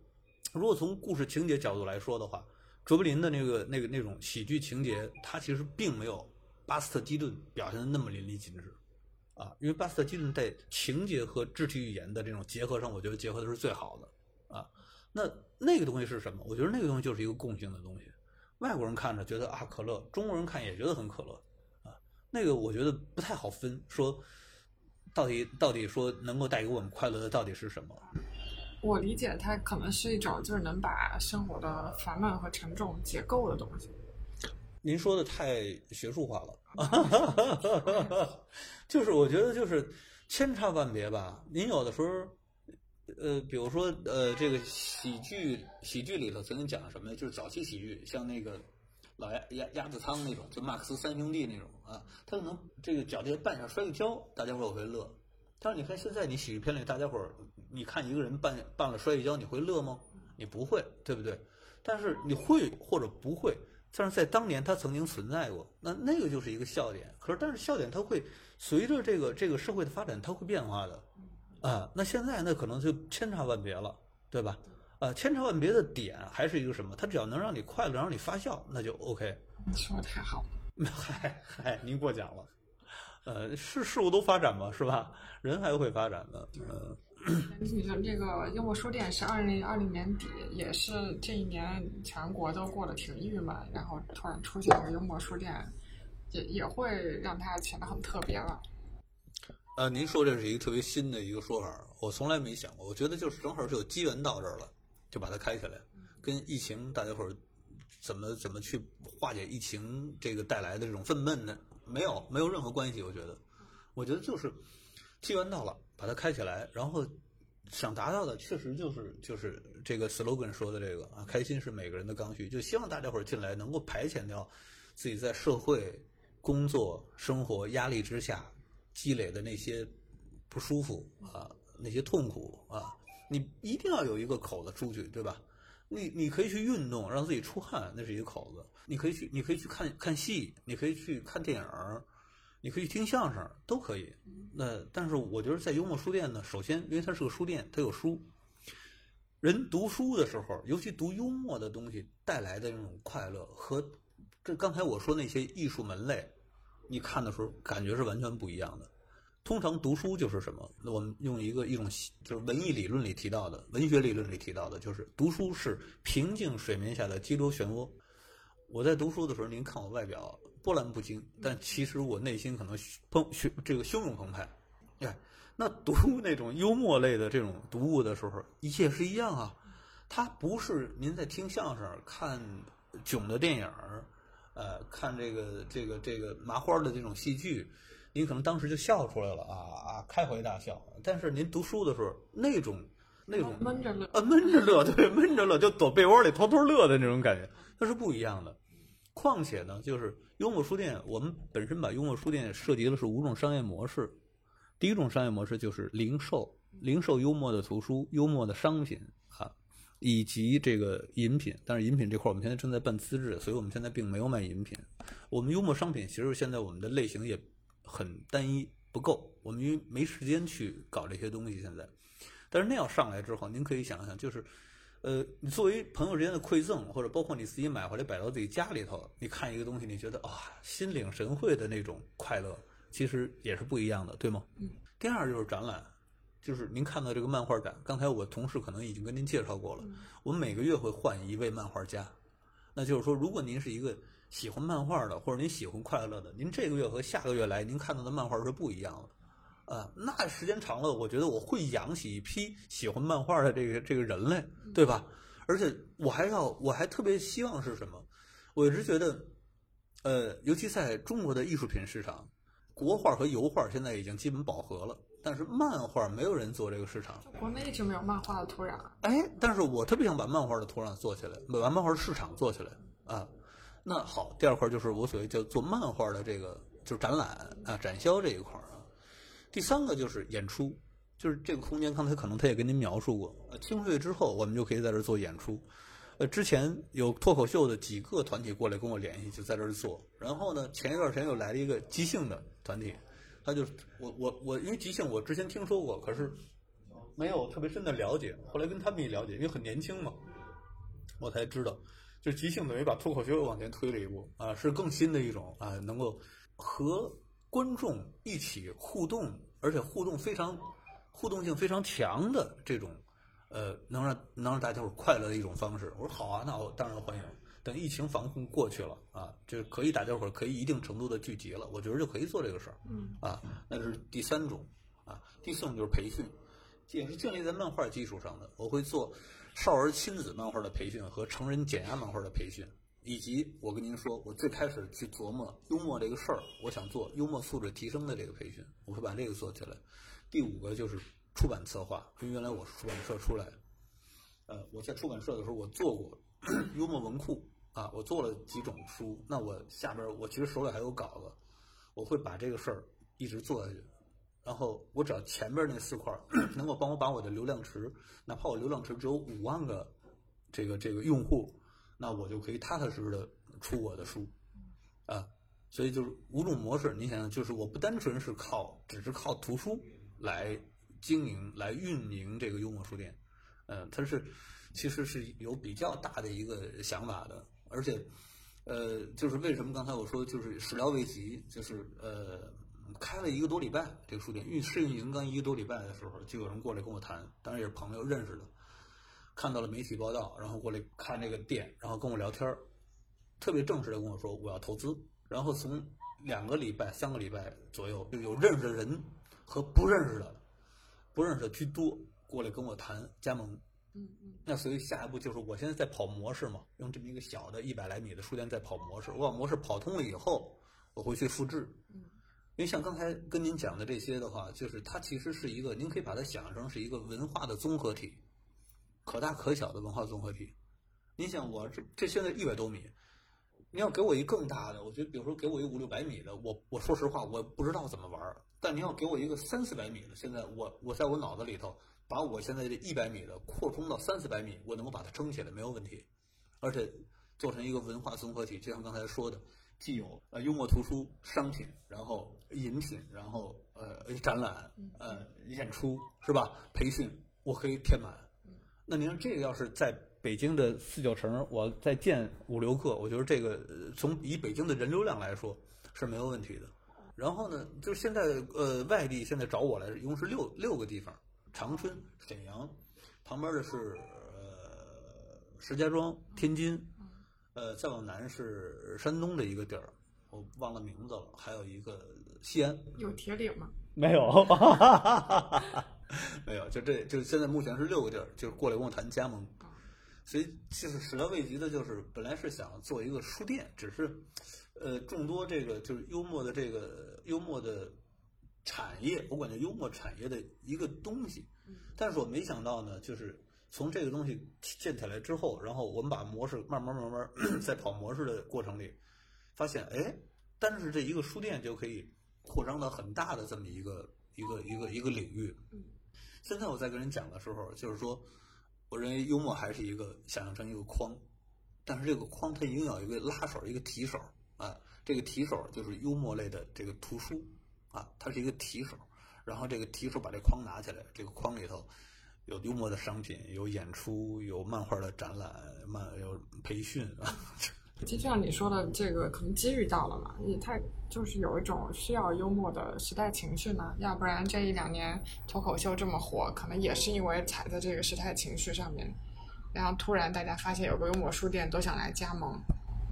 如果从故事情节角度来说的话，卓别林的那个那个那种喜剧情节，他其实并没有巴斯特基顿表现的那么淋漓尽致。啊，因为巴斯特基顿在情节和肢体语言的这种结合上，我觉得结合的是最好的啊。那那个东西是什么？我觉得那个东西就是一个共性的东西。外国人看着觉得啊可乐，中国人看也觉得很可乐啊。那个我觉得不太好分，说到底到底说能够带给我们快乐的到底是什么？我理解它可能是一种就是能把生活的烦闷和沉重解构的东西。您说的太学术化了，就是我觉得就是千差万别吧。您有的时候，呃，比如说呃，这个喜剧喜剧里头曾经讲什么就是早期喜剧，像那个老鸭鸭鸭子汤那种，就马克思三兄弟那种啊，他可能这个脚底下绊下摔个跤，大家伙儿会乐。但是你看现在你喜剧片里，大家伙儿你看一个人绊绊了摔一跤，你会乐吗？你不会，对不对？但是你会或者不会。但是在当年，它曾经存在过，那那个就是一个笑点。可是，但是笑点它会随着这个这个社会的发展，它会变化的，啊，那现在那可能就千差万别了，对吧？啊，千差万别的点还是一个什么？它只要能让你快乐，让你发笑，那就 OK。你说的太好了，嗨嗨，您过奖了。呃，是事物都发展嘛，是吧？人还会发展的，嗯。你说这个幽默书店是二零二零年底，也是这一年全国都过得挺郁闷，然后突然出现一个幽默书店，也也会让它显得很特别了。呃，您说这是一个特别新的一个说法，我从来没想过。我觉得就是正好是有机缘到这儿了，就把它开起来。跟疫情，大家伙儿怎么怎么去化解疫情这个带来的这种愤懑呢？没有，没有任何关系。我觉得，我觉得就是机缘到了。把它开起来，然后想达到的确实就是就是这个 slogan 说的这个啊，开心是每个人的刚需，就希望大家伙儿进来能够排遣掉自己在社会、工作、生活压力之下积累的那些不舒服啊，那些痛苦啊，你一定要有一个口子出去，对吧？你你可以去运动，让自己出汗，那是一个口子；你可以去，你可以去看看戏，你可以去看电影。你可以听相声，都可以。那但是我觉得在幽默书店呢，首先因为它是个书店，它有书。人读书的时候，尤其读幽默的东西带来的那种快乐，和这刚才我说那些艺术门类，你看的时候感觉是完全不一样的。通常读书就是什么？我们用一个一种就是文艺理论里提到的，文学理论里提到的，就是读书是平静水面下的激流漩涡。我在读书的时候，您看我外表波澜不惊，但其实我内心可能澎汹这个汹涌澎湃。哎，那读 那种幽默类的这种读物的时候，一切是一样啊。它不是您在听相声、看囧的电影儿，呃，看这个这个这个麻花的这种戏剧。您可能当时就笑出来了啊啊，开怀大笑。但是您读书的时候，那种那种闷着乐啊，闷着乐，对，闷着乐，就躲被窝里偷偷乐的那种感觉，那是不一样的。况且呢，就是幽默书店，我们本身把幽默书店涉及的是五种商业模式。第一种商业模式就是零售，零售幽默的图书、幽默的商品啊，以及这个饮品。但是饮品这块，我们现在正在办资质，所以我们现在并没有卖饮品。我们幽默商品其实现在我们的类型也。很单一不够，我们因为没时间去搞这些东西。现在，但是那要上来之后，您可以想想，就是，呃，你作为朋友之间的馈赠，或者包括你自己买回来摆到自己家里头，你看一个东西，你觉得啊，心领神会的那种快乐，其实也是不一样的，对吗？嗯。第二就是展览，就是您看到这个漫画展，刚才我同事可能已经跟您介绍过了，我们每个月会换一位漫画家，那就是说，如果您是一个。喜欢漫画的，或者您喜欢快乐的，您这个月和下个月来，您看到的漫画是不一样的，啊，那时间长了，我觉得我会养起一批喜欢漫画的这个这个人类，对吧？而且我还要，我还特别希望是什么？我一直觉得，呃，尤其在中国的艺术品市场，国画和油画现在已经基本饱和了，但是漫画没有人做这个市场。国内一直没有漫画的土壤。哎，但是我特别想把漫画的土壤做起来，把漫画的市场做起来啊。那好，第二块就是我所谓叫做漫画的这个，就是展览啊、展销这一块啊。第三个就是演出，就是这个空间，刚才可能他也跟您描述过。呃，听会之后，我们就可以在这做演出。呃，之前有脱口秀的几个团体过来跟我联系，就在这儿做。然后呢，前一段时间又来了一个即兴的团体，他就我我我，因为即兴我之前听说过，可是没有特别深的了解。后来跟他们一了解，因为很年轻嘛，我才知道。就即兴等于把脱口秀往前推了一步啊，是更新的一种啊，能够和观众一起互动，而且互动非常互动性非常强的这种呃，能让能让大家伙快乐的一种方式。我说好啊，那我当然欢迎。等疫情防控过去了啊，就是可以大家伙可以一定程度的聚集了，我觉得就可以做这个事儿。嗯啊，那是第三种啊，第四种就是培训，也是建立在漫画基础上的，我会做。少儿亲子漫画的培训和成人减压漫画的培训，以及我跟您说，我最开始去琢磨幽默这个事儿，我想做幽默素质提升的这个培训，我会把这个做起来。第五个就是出版策划，因为原来我是出版社出来的，呃，我在出版社的时候我做过 幽默文库啊，我做了几种书，那我下边我其实手里还有稿子，我会把这个事儿一直做下去。然后我只要前边那四块 能够帮我把我的流量池，哪怕我流量池只有五万个这个这个用户，那我就可以踏踏实实的出我的书，啊，所以就是五种模式，你想想，就是我不单纯是靠只是靠图书来经营来运营这个幽默书店，嗯，它是其实是有比较大的一个想法的，而且呃，就是为什么刚才我说就是始料未及，就是呃。开了一个多礼拜，这个书店运试运营刚一个多礼拜的时候，就有人过来跟我谈，当然也是朋友认识的，看到了媒体报道，然后过来看这个店，然后跟我聊天儿，特别正式的跟我说我要投资，然后从两个礼拜、三个礼拜左右，就有认识的人和不认识的，不认识的居多，过来跟我谈加盟。嗯嗯。那所以下一步就是我现在在跑模式嘛，用这么一个小的一百来米的书店在跑模式，我把模式跑通了以后，我会去复制。嗯。因为像刚才跟您讲的这些的话，就是它其实是一个，您可以把它想象成是一个文化的综合体，可大可小的文化综合体。您想我这这现在一百多米，你要给我一更大的，我觉得比如说给我一五六百米的，我我说实话我不知道怎么玩儿。但你要给我一个三四百米的，现在我我在我脑子里头把我现在这一百米的扩充到三四百米，我能够把它撑起来没有问题，而且做成一个文化综合体，就像刚才说的。既有呃幽默图书商品，然后饮品，然后呃展览，呃演出是吧？培训我可以填满。那您这个要是在北京的四九城，我再建五六个，我觉得这个从以北京的人流量来说是没有问题的。然后呢，就是现在呃，外地现在找我来，一共是六六个地方：长春、沈阳，旁边的是呃石家庄、天津，呃，再往南是山东的一个地儿，我忘了名字了，还有一个西安。有铁岭吗？没有，没有，就这就现在目前是六个地儿，就是过来跟我谈加盟。所以就是始料未及的，就是本来是想做一个书店，只是，呃，众多这个就是幽默的这个幽默的产业，我管叫幽默产业的一个东西。但是我没想到呢，就是从这个东西建起来之后，然后我们把模式慢慢慢慢 在跑模式的过程里，发现哎，单是这一个书店就可以扩张到很大的这么一个一个一个一个领域。现在我在跟人讲的时候，就是说。我认为幽默还是一个想象成一个框，但是这个框它一定要有一个拉手，一个提手啊。这个提手就是幽默类的这个图书啊，它是一个提手。然后这个提手把这框拿起来，这个框里头有幽默的商品，有演出，有漫画的展览，漫有培训啊。就像你说的，这个可能机遇到了嘛，也太就是有一种需要幽默的时代情绪呢。要不然这一两年脱口秀这么火，可能也是因为踩在这个时代情绪上面。然后突然大家发现有个幽默书店，都想来加盟。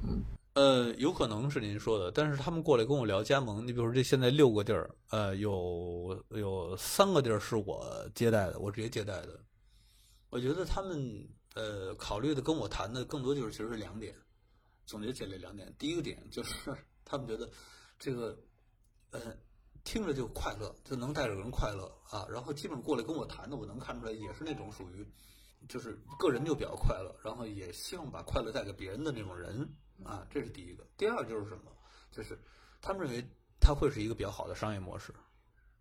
嗯，呃，有可能是您说的，但是他们过来跟我聊加盟，你比如说这现在六个地儿，呃，有有三个地儿是我接待的，我直接接待的。我觉得他们呃考虑的跟我谈的更多就是其实是两点。总结起来两点，第一个点就是 他们觉得这个，呃，听着就快乐，就能带着人快乐啊。然后基本过来跟我谈的，我能看出来也是那种属于，就是个人就比较快乐，然后也希望把快乐带给别人的那种人啊。这是第一个。第二就是什么？就是他们认为它会是一个比较好的商业模式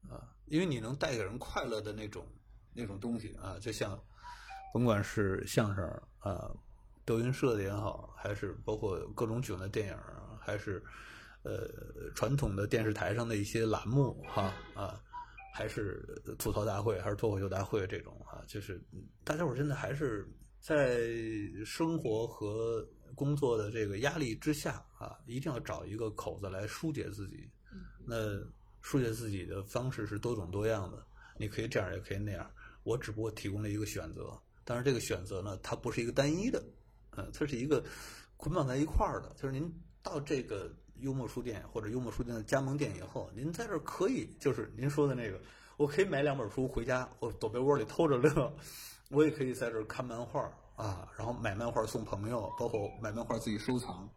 啊，因为你能带给人快乐的那种那种东西啊，就像甭管是相声啊。德云社的也好，还是包括各种囧的电影，还是呃传统的电视台上的一些栏目哈啊，还是吐槽大会，还是脱口秀大会这种啊，就是大家伙现在还是在生活和工作的这个压力之下啊，一定要找一个口子来疏解自己。那疏解自己的方式是多种多样的，你可以这样，也可以那样。我只不过提供了一个选择，但是这个选择呢，它不是一个单一的。嗯，它是一个捆绑在一块儿的，就是您到这个幽默书店或者幽默书店的加盟店以后，您在这儿可以，就是您说的那个，我可以买两本书回家，我躲被窝里偷着乐，我也可以在这儿看漫画啊，然后买漫画送朋友，包括买漫画自己收藏，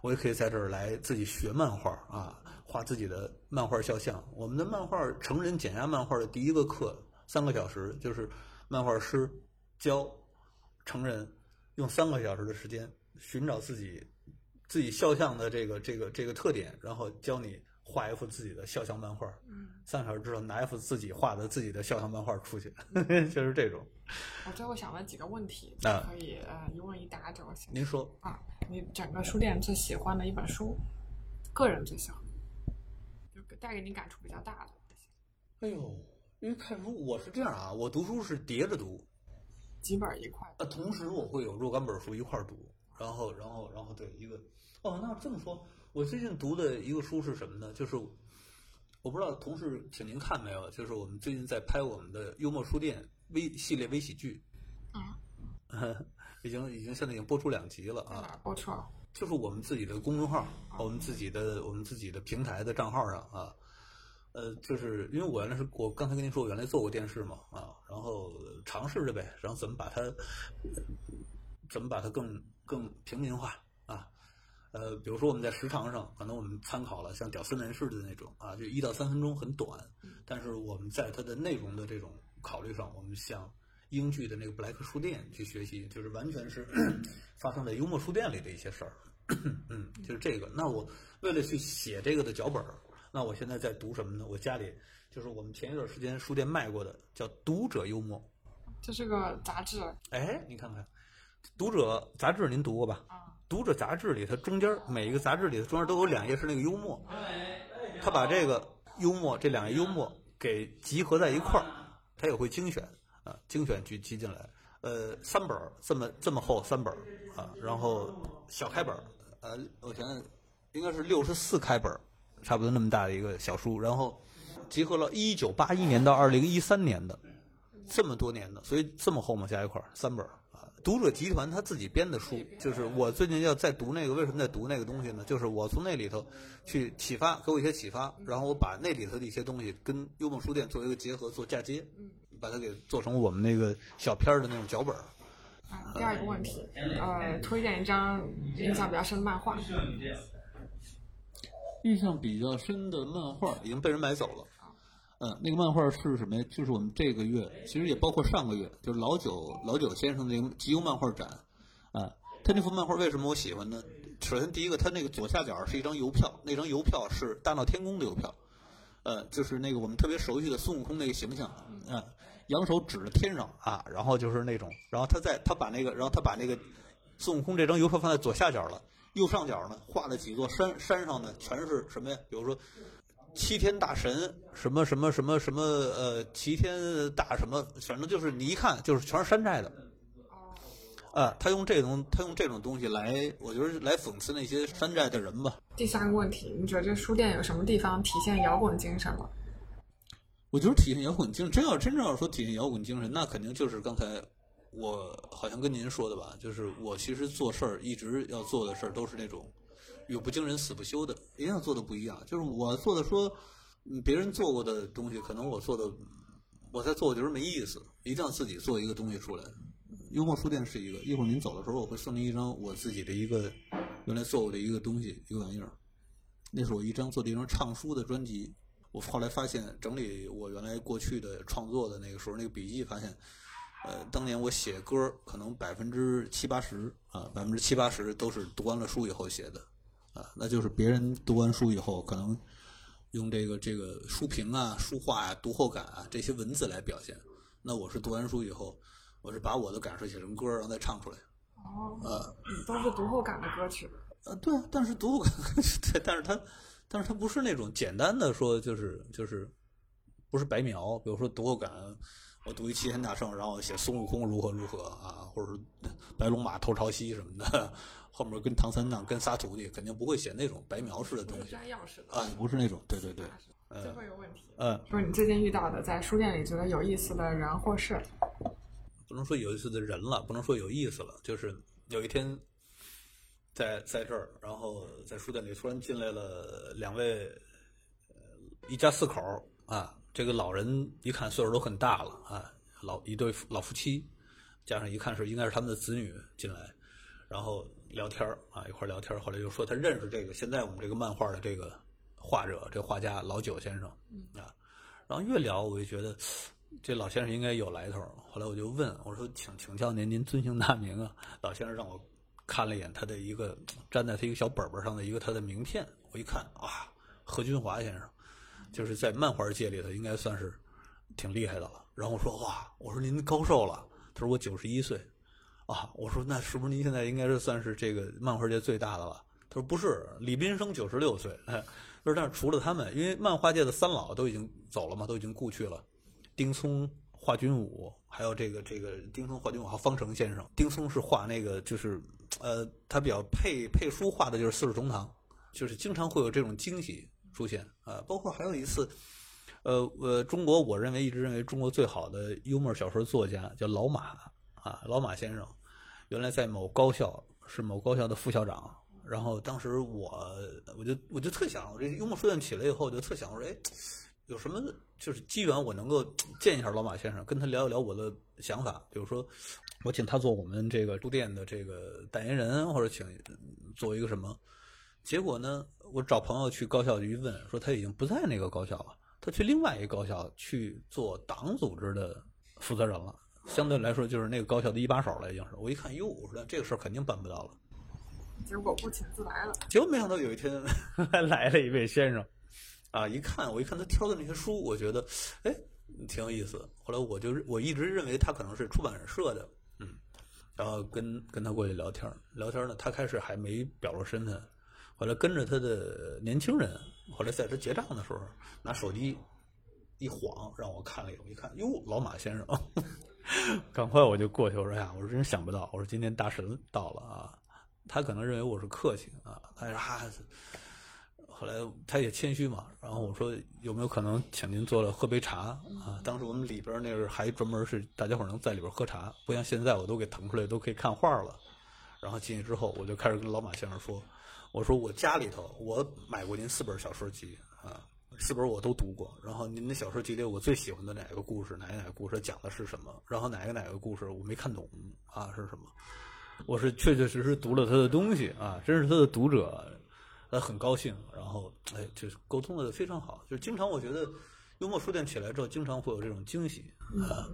我也可以在这儿来自己学漫画啊，画自己的漫画肖像。我们的漫画成人减压漫画的第一个课三个小时，就是漫画师教成人。用三个小时的时间寻找自己自己肖像的这个这个这个特点，然后教你画一幅自己的肖像漫画。嗯，三个小时之后拿一幅自己画的自己的肖像漫画出去，就是这种。我最后想问几个问题，可以呃一问一答就行。您说啊，你整个书店最喜欢的一本书，个人最喜欢，就带给你感触比较大的。哎呦，因为看书我是这样啊，我读书是叠着读。几本一块？呃，同时我会有若干本书一块读，然后，然后，然后对一个。哦，那这么说，我最近读的一个书是什么呢？就是我不知道同事请您看没有？就是我们最近在拍我们的幽默书店微系列微喜剧。啊。已经已经现在已经播出两集了啊！播出。就是我们自己的公众号，我们自己的我们自己的平台的账号上啊。呃，就是因为我原来是我刚才跟您说，我原来做过电视嘛，啊，然后尝试着呗，然后怎么把它，怎么把它更更平民化啊？呃，比如说我们在时长上，可能我们参考了像屌丝男士的那种啊，就一到三分钟很短，但是我们在它的内容的这种考虑上，我们向英剧的那个布莱克书店去学习，就是完全是 发生在幽默书店里的一些事儿，嗯，就是这个。那我为了去写这个的脚本儿。那我现在在读什么呢？我家里就是我们前一段时间书店卖过的，叫《读者幽默》，这是个杂志。哎，你看看，《读者》杂志您读过吧？啊，《读者》杂志里，它中间每一个杂志里，它中间都有两页是那个幽默，他把这个幽默这两页幽默给集合在一块儿，他也会精选啊，精选去集进来。呃，三本这么这么厚三本啊，然后小开本呃，我想，应该是六十四开本差不多那么大的一个小书，然后集合了一九八一年到二零一三年的这么多年的，所以这么厚嘛，加一块儿三本儿。读者集团他自己编的书，就是我最近要在读那个，为什么在读那个东西呢？就是我从那里头去启发，给我一些启发，然后我把那里头的一些东西跟幽梦书店做一个结合，做嫁接，把它给做成我们那个小片儿的那种脚本第二个问题，呃，推荐一张印象比较深的漫画。印象比较深的漫画已经被人买走了。嗯，那个漫画是什么呀？就是我们这个月，其实也包括上个月，就是老九老九先生那个集邮漫画展。啊，他那幅漫画为什么我喜欢呢？首先第一个，他那个左下角是一张邮票，那张邮票是大闹天宫的邮票。呃，就是那个我们特别熟悉的孙悟空那个形象，嗯，扬手指着天上啊，然后就是那种，然后他在他把那个，然后他把那个孙悟空这张邮票放在左下角了，右上角呢画了几座山，山上呢全是什么呀？比如说七天大神，什么什么什么什么呃，齐天大什么，反正就是你一看就是全是山寨的。啊，他用这种他用这种东西来，我觉得来讽刺那些山寨的人吧。第三个问题，你觉得这书店有什么地方体现摇滚精神了？我觉得体现摇滚精神，真要真正要说体现摇滚精神，那肯定就是刚才我好像跟您说的吧，就是我其实做事儿一直要做的事儿都是那种永不惊人死不休的，一定要做的不一样。就是我做的说别人做过的东西，可能我做的我在做，我觉得没意思，一定要自己做一个东西出来。幽默书店是一个，一会儿您走的时候，我会送您一张我自己的一个原来做过的一个东西，一个玩意儿。那是我一张做的一张唱书的专辑。我后来发现，整理我原来过去的创作的那个时候那个笔记，发现，呃，当年我写歌可能百分之七八十啊，百分之七八十都是读完了书以后写的，啊，那就是别人读完书以后，可能用这个这个书评啊、书画啊、读后感啊这些文字来表现。那我是读完书以后。我是把我的感受写成歌，然后再唱出来。哦，呃，都是读后感的歌曲。呃，对，但是读后感，对，但是它，但是它不是那种简单的说，就是就是，不是白描。比如说读后感，我读一齐天大圣，然后写孙悟空如何如何啊，或者是白龙马偷朝西什么的，后面跟唐三藏跟仨徒弟，肯定不会写那种白描式的东西。啊，不是那种，对对对。最后一个问题，嗯，就是你最近遇到的在书店里觉得有意思的人或事。不能说有意思的人了，不能说有意思了，就是有一天，在在这儿，然后在书店里突然进来了两位，呃，一家四口啊，这个老人一看岁数都很大了啊，老一对老夫妻，加上一看是应该是他们的子女进来，然后聊天啊，一块聊天后来就说他认识这个现在我们这个漫画的这个画者，这画家老九先生啊，然后越聊我就觉得。这老先生应该有来头。后来我就问我说：“请请教您，您尊姓大名啊？”老先生让我看了一眼他的一个粘在他一个小本本上的一个他的名片。我一看啊，何军华先生，就是在漫画界里头应该算是挺厉害的了。然后我说：“哇，我说您高寿了？”他说：“我九十一岁。”啊，我说：“那是不是您现在应该是算是这个漫画界最大的了？”他说：“不是，李斌生九十六岁。”他说：“但是除了他们，因为漫画界的三老都已经走了嘛，都已经故去了。”丁松、华君武，还有这个这个丁松、华君武，还有方成先生。丁松是画那个，就是呃，他比较配配书画的就是《四世同堂》，就是经常会有这种惊喜出现啊。包括还有一次，呃呃，中国我认为一直认为中国最好的幽默小说作家叫老马啊，老马先生，原来在某高校是某高校的副校长。然后当时我我就我就特想，我这幽默书院起来以后，我就特想说，哎。有什么就是机缘，我能够见一下老马先生，跟他聊一聊我的想法。比如说，我请他做我们这个书店的这个代言人，或者请做一个什么。结果呢，我找朋友去高校去问，说他已经不在那个高校了，他去另外一个高校去做党组织的负责人了。相对来说，就是那个高校的一把手了，已经是。我一看，哟，我说这个事儿肯定办不到了。结果不请自来了。结果没想到有一天 来了一位先生。啊！一看，我一看他挑的那些书，我觉得，哎，挺有意思。后来我就我一直认为他可能是出版社的，嗯，然后跟跟他过去聊天聊天呢，他开始还没表露身份，后来跟着他的年轻人，后来在他结账的时候拿手机一晃，让我看了一眼，一看，哟，老马先生，赶快我就过去，我说呀，我说真想不到，我说今天大神到了啊，他可能认为我是客气啊，他说啊。后来他也谦虚嘛，然后我说有没有可能请您坐了喝杯茶啊？当时我们里边那个还专门是大家伙能在里边喝茶，不像现在我都给腾出来都可以看画了。然后进去之后，我就开始跟老马先生说：“我说我家里头我买过您四本小说集啊，四本我都读过。然后您的小说集里我最喜欢的哪个故事，哪个哪个故事讲的是什么？然后哪个哪个故事我没看懂啊是什么？我是确确实实读了他的东西啊，真是他的读者。”他很高兴，然后哎，就是沟通的非常好，就是经常我觉得幽默书店起来之后，经常会有这种惊喜啊。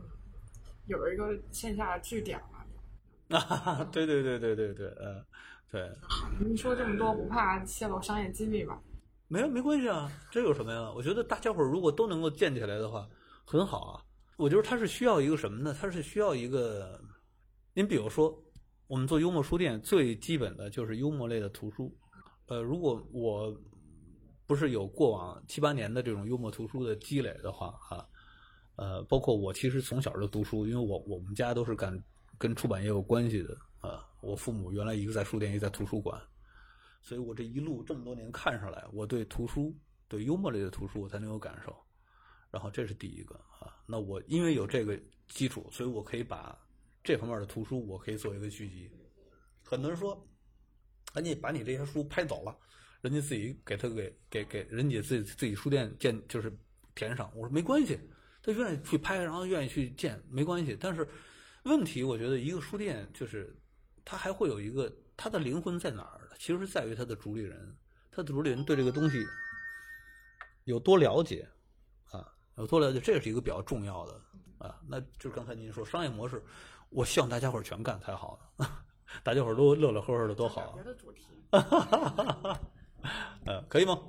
有一个线下的据点了。啊，对对对对对对，嗯，对。你说这么多，不怕泄露商业机密吧？没有，没关系啊，这有什么呀？我觉得大家伙如果都能够建起来的话，很好啊。我觉得它是需要一个什么呢？它是需要一个，您比如说，我们做幽默书店，最基本的就是幽默类的图书。呃，如果我不是有过往七八年的这种幽默图书的积累的话，啊，呃，包括我其实从小就读书，因为我我们家都是干跟出版业有关系的啊，我父母原来一个在书店，一个在图书馆，所以我这一路这么多年看上来，我对图书，对幽默类的图书，我才能有感受。然后这是第一个啊，那我因为有这个基础，所以我可以把这方面的图书，我可以做一个聚集。很多人说。赶紧把你这些书拍走了，人家自己给他给给给人家自己自己书店建就是填上。我说没关系，他愿意去拍，然后愿意去建，没关系。但是问题，我觉得一个书店就是他还会有一个他的灵魂在哪儿？其实在于他的主理人，他的主理人对这个东西有多了解啊？有多了解，这是一个比较重要的啊。那就是刚才您说商业模式，我希望大家伙全干才好呢。大家伙都乐乐呵呵的，多好！别的主题，呃，可以吗？